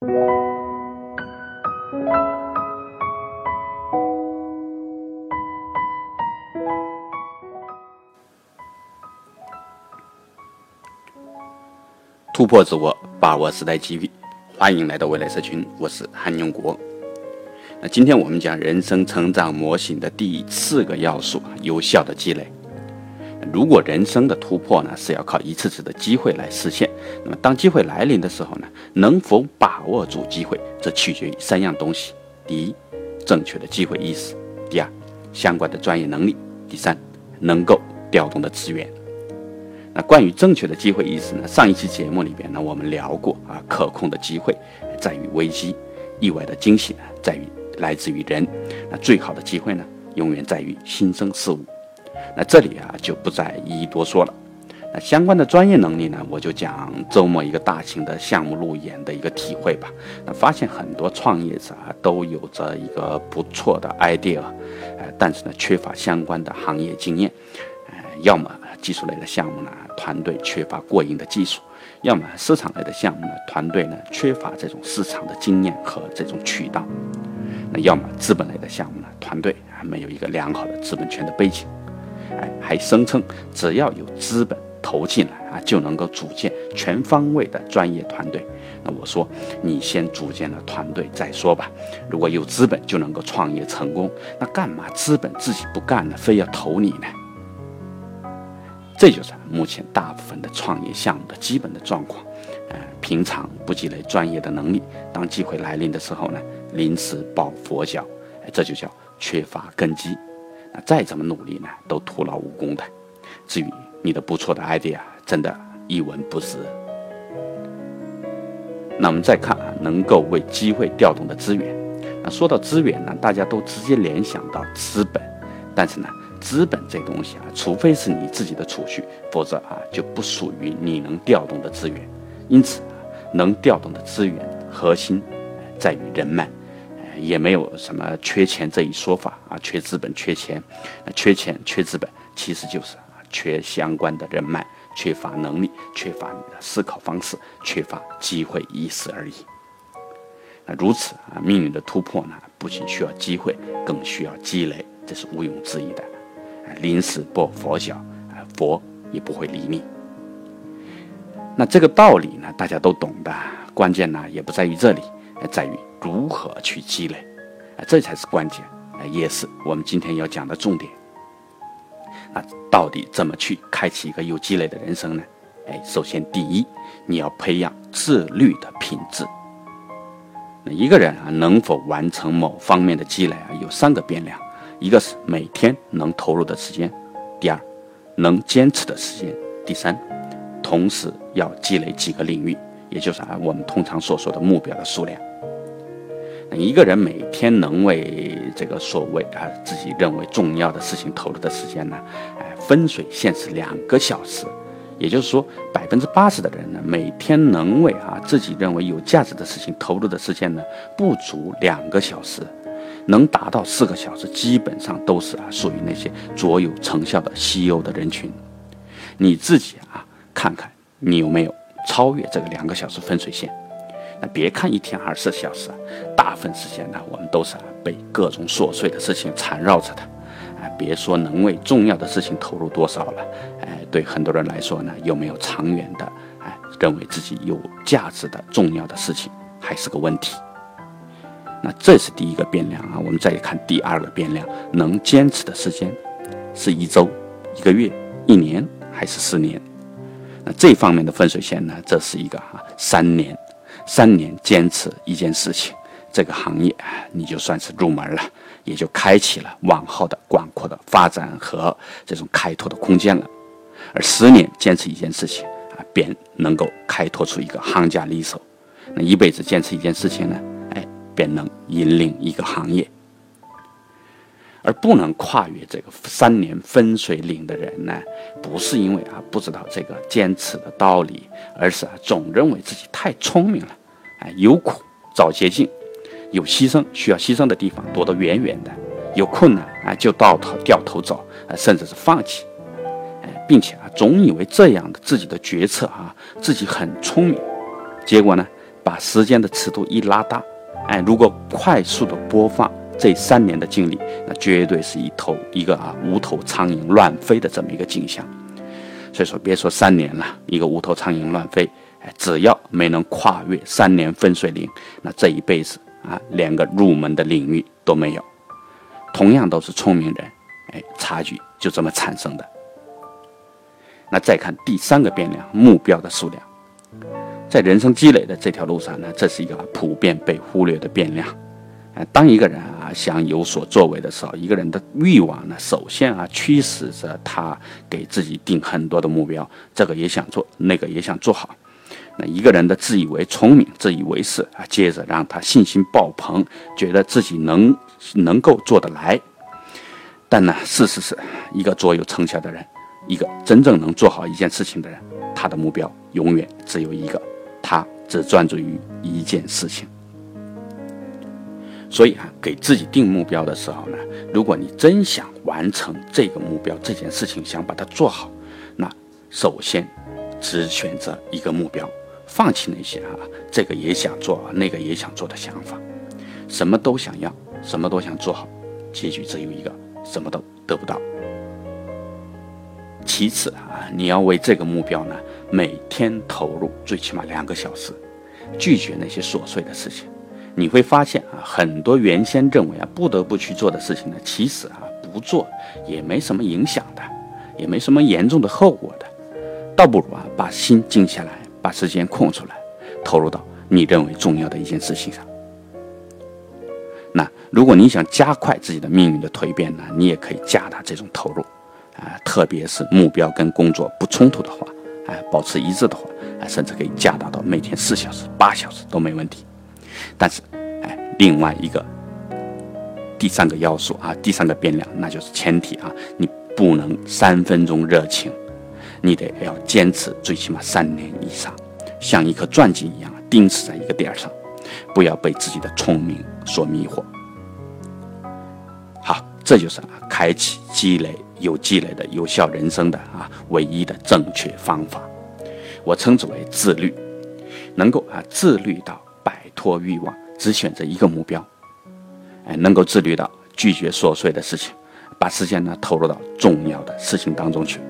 突破自我，把握时代机遇，欢迎来到未来社群，我是韩永国。那今天我们讲人生成长模型的第四个要素——有效的积累。如果人生的突破呢是要靠一次次的机会来实现，那么当机会来临的时候呢，能否把握住机会，这取决于三样东西：第一，正确的机会意识；第二，相关的专业能力；第三，能够调动的资源。那关于正确的机会意识呢？上一期节目里边呢，我们聊过啊，可控的机会在于危机，意外的惊喜呢在于来自于人，那最好的机会呢，永远在于新生事物。那这里啊就不再一一多说了。那相关的专业能力呢，我就讲周末一个大型的项目路演的一个体会吧。那发现很多创业者啊都有着一个不错的 idea，呃，但是呢缺乏相关的行业经验，呃，要么技术类的项目呢。团队缺乏过硬的技术，要么市场类的项目呢，团队呢缺乏这种市场的经验和这种渠道，那要么资本类的项目呢，团队还没有一个良好的资本圈的背景，哎，还声称只要有资本投进来啊，就能够组建全方位的专业团队。那我说，你先组建了团队再说吧。如果有资本就能够创业成功，那干嘛资本自己不干呢，非要投你呢？这就是目前大部分的创业项目的基本的状况，呃，平常不积累专业的能力，当机会来临的时候呢，临时抱佛脚，这就叫缺乏根基。那再怎么努力呢，都徒劳无功的。至于你的不错的 idea，真的一文不值。那我们再看啊，能够为机会调动的资源。那说到资源呢，大家都直接联想到资本，但是呢。资本这东西啊，除非是你自己的储蓄，否则啊就不属于你能调动的资源。因此，能调动的资源核心在于人脉，也没有什么缺钱这一说法啊，缺资本缺钱，缺钱缺资本，其实就是啊缺相关的人脉，缺乏能力，缺乏你的思考方式，缺乏机会意识而已。那如此啊，命运的突破呢，不仅需要机会，更需要积累，这是毋庸置疑的。临时抱佛脚，啊，佛也不会理你。那这个道理呢，大家都懂的。关键呢，也不在于这里，而在于如何去积累，啊，这才是关键，啊，也是我们今天要讲的重点。那到底怎么去开启一个有积累的人生呢？哎，首先第一，你要培养自律的品质。那一个人啊，能否完成某方面的积累啊，有三个变量。一个是每天能投入的时间，第二，能坚持的时间，第三，同时要积累几个领域，也就是啊我们通常所说的目标的数量。一个人每天能为这个所谓啊自己认为重要的事情投入的时间呢，哎，分水线是两个小时，也就是说百分之八十的人呢，每天能为啊自己认为有价值的事情投入的时间呢，不足两个小时。能达到四个小时，基本上都是啊，属于那些卓有成效的稀有的人群。你自己啊，看看你有没有超越这个两个小时分水线？那别看一天二十四小时，大部分时间呢，我们都是被各种琐碎的事情缠绕着的。啊，别说能为重要的事情投入多少了，哎，对很多人来说呢，有没有长远的哎，认为自己有价值的重要的事情，还是个问题。那这是第一个变量啊，我们再看第二个变量，能坚持的时间是一周、一个月、一年还是四年？那这方面的分水线呢，这是一个哈三年，三年坚持一件事情，这个行业你就算是入门了，也就开启了往后的广阔的发展和这种开拓的空间了。而十年坚持一件事情啊，便能够开拓出一个行家里手。那一辈子坚持一件事情呢？哎便能引领一个行业，而不能跨越这个三年分水岭的人呢？不是因为啊不知道这个坚持的道理，而是啊总认为自己太聪明了，哎，有苦找捷径，有牺牲需要牺牲的地方躲得远远的，有困难啊就到头掉头走，啊甚至是放弃，哎，并且啊总以为这样的自己的决策啊自己很聪明，结果呢？把时间的尺度一拉大，哎，如果快速的播放这三年的经历，那绝对是一头一个啊无头苍蝇乱飞的这么一个景象。所以说，别说三年了，一个无头苍蝇乱飞，只要没能跨越三年分水岭，那这一辈子啊，连个入门的领域都没有。同样都是聪明人，哎，差距就这么产生的。那再看第三个变量，目标的数量。在人生积累的这条路上呢，这是一个普遍被忽略的变量。啊，当一个人啊想有所作为的时候，一个人的欲望呢，首先啊驱使着他给自己定很多的目标，这个也想做，那个也想做好。一个人的自以为聪明、自以为是啊，接着让他信心爆棚，觉得自己能能够做得来。但呢，事实是一个卓有成效的人，一个真正能做好一件事情的人，他的目标永远只有一个。他只专注于一件事情，所以啊，给自己定目标的时候呢，如果你真想完成这个目标这件事情，想把它做好，那首先只选择一个目标，放弃那些啊这个也想做那个也想做的想法，什么都想要，什么都想做好，结局只有一个，什么都得不到。其次啊，你要为这个目标呢。每天投入最起码两个小时，拒绝那些琐碎的事情，你会发现啊，很多原先认为啊不得不去做的事情呢，其实啊不做也没什么影响的，也没什么严重的后果的，倒不如啊把心静下来，把时间空出来，投入到你认为重要的一件事情上。那如果你想加快自己的命运的蜕变呢，你也可以加大这种投入，啊，特别是目标跟工作不冲突的话。哎，保持一致的话，哎，甚至可以加大到每天四小时、八小时都没问题。但是，哎，另外一个第三个要素啊，第三个变量，那就是前提啊，你不能三分钟热情，你得要坚持最起码三年以上，像一颗钻井一样钉死在一个点上，不要被自己的聪明所迷惑。好，这就是啊，开启积累。有积累的有效人生的啊，唯一的正确方法，我称之为自律，能够啊自律到摆脱欲望，只选择一个目标，哎，能够自律到拒绝琐碎的事情，把时间呢投入到重要的事情当中去，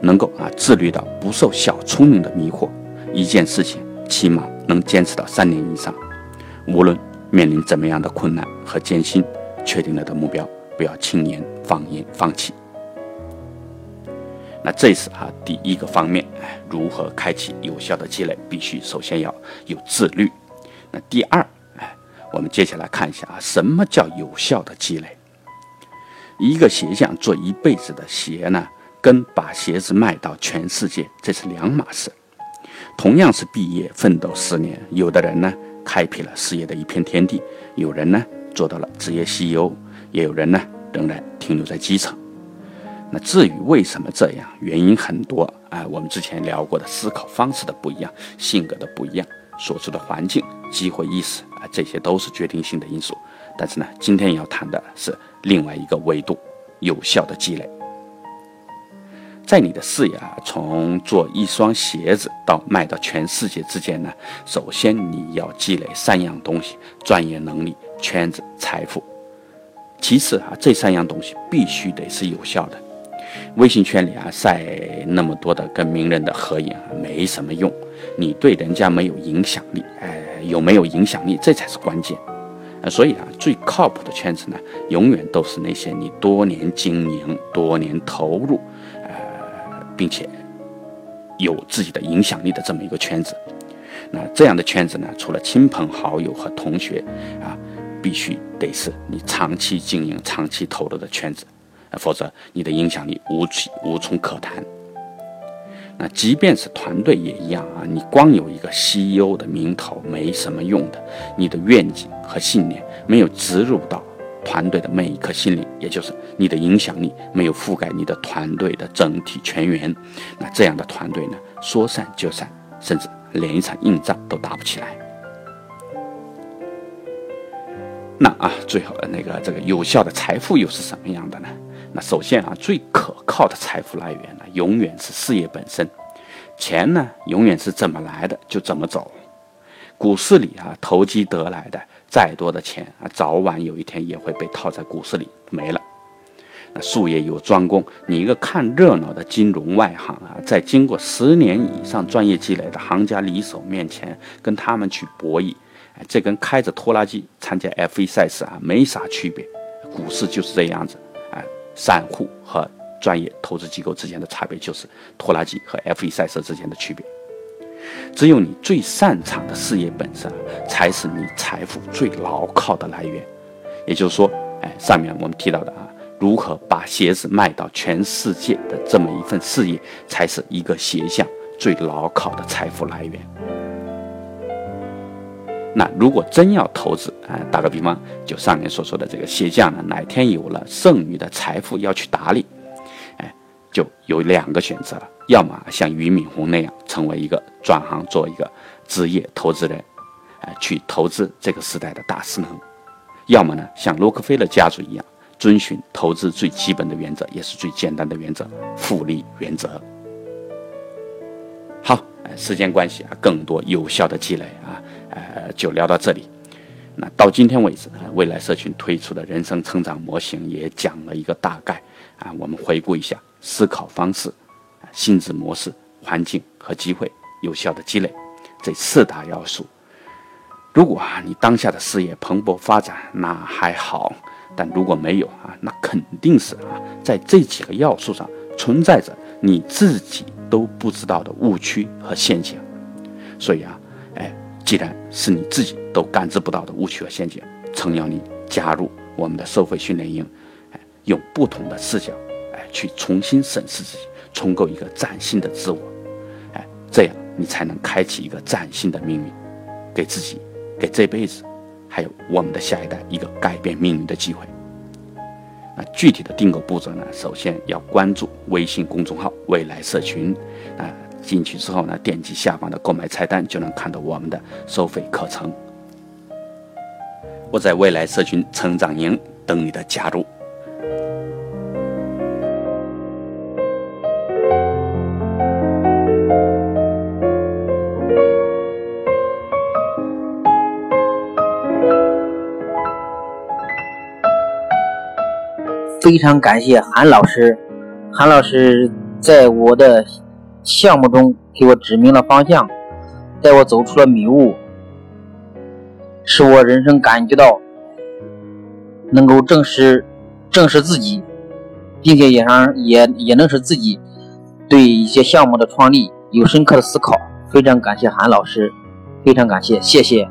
能够啊自律到不受小聪明的迷惑，一件事情起码能坚持到三年以上，无论面临怎么样的困难和艰辛，确定了的目标不要轻言放言放弃。那这是啊第一个方面，哎，如何开启有效的积累，必须首先要有自律。那第二，哎，我们接下来看一下啊，什么叫有效的积累？一个鞋匠做一辈子的鞋呢，跟把鞋子卖到全世界，这是两码事。同样是毕业奋斗十年，有的人呢开辟了事业的一片天地，有人呢做到了职业 CEO，也有人呢仍然停留在基层。那至于为什么这样，原因很多啊。我们之前聊过的思考方式的不一样，性格的不一样，所处的环境、机会意识啊，这些都是决定性的因素。但是呢，今天要谈的是另外一个维度：有效的积累。在你的事业啊，从做一双鞋子到卖到全世界之间呢，首先你要积累三样东西：专业能力、圈子、财富。其次啊，这三样东西必须得是有效的。微信圈里啊，晒那么多的跟名人的合影啊没什么用，你对人家没有影响力，哎，有没有影响力，这才是关键。所以啊，最靠谱的圈子呢，永远都是那些你多年经营、多年投入，并且有自己的影响力的这么一个圈子。那这样的圈子呢，除了亲朋好友和同学啊，必须得是你长期经营、长期投入的圈子。否则，你的影响力无无从可谈。那即便是团队也一样啊，你光有一个 CEO 的名头没什么用的，你的愿景和信念没有植入到团队的每一颗心里，也就是你的影响力没有覆盖你的团队的整体全员，那这样的团队呢，说散就散，甚至连一场硬仗都打不起来。那啊，最后那个这个有效的财富又是什么样的呢？那首先啊，最可靠的财富来源呢，永远是事业本身。钱呢，永远是怎么来的就怎么走。股市里啊，投机得来的再多的钱啊，早晚有一天也会被套在股市里没了。那术业有专攻，你一个看热闹的金融外行啊，在经过十年以上专业积累的行家里手面前，跟他们去博弈，哎，这跟开着拖拉机参加 F1 赛事啊没啥区别。股市就是这样子，哎，散户和专业投资机构之间的差别就是拖拉机和 F1 赛事之间的区别。只有你最擅长的事业本身，才是你财富最牢靠的来源。也就是说，哎，上面我们提到的啊，如何把鞋子卖到全世界的这么一份事业，才是一个鞋匠最牢靠的财富来源。那如果真要投资啊，打个比方，就上面所说的这个鞋匠呢，哪天有了剩余的财富要去打理，就有两个选择了。要么像俞敏洪那样成为一个转行做一个职业投资人，哎，去投资这个时代的大势能；要么呢，像洛克菲勒家族一样，遵循投资最基本的原则，也是最简单的原则——复利原则。好，时间关系啊，更多有效的积累啊，呃，就聊到这里。那到今天为止，未来社群推出的人生成长模型也讲了一个大概啊，我们回顾一下思考方式。心智模式、环境和机会有效的积累这四大要素。如果啊你当下的事业蓬勃发展，那还好；但如果没有啊，那肯定是啊在这几个要素上存在着你自己都不知道的误区和陷阱。所以啊，既然是你自己都感知不到的误区和陷阱，诚邀你加入我们的收费训练营，哎，用不同的视角，哎，去重新审视自己。重构一个崭新的自我，哎，这样你才能开启一个崭新的命运，给自己、给这辈子，还有我们的下一代一个改变命运的机会。那具体的订购步骤呢？首先要关注微信公众号“未来社群”，啊，进去之后呢，点击下方的购买菜单就能看到我们的收费课程。我在未来社群成长营等你的加入。非常感谢韩老师，韩老师在我的项目中给我指明了方向，带我走出了迷雾，使我人生感觉到能够正视正视自己，并且也让也也能使自己对一些项目的创立有深刻的思考。非常感谢韩老师，非常感谢，谢谢。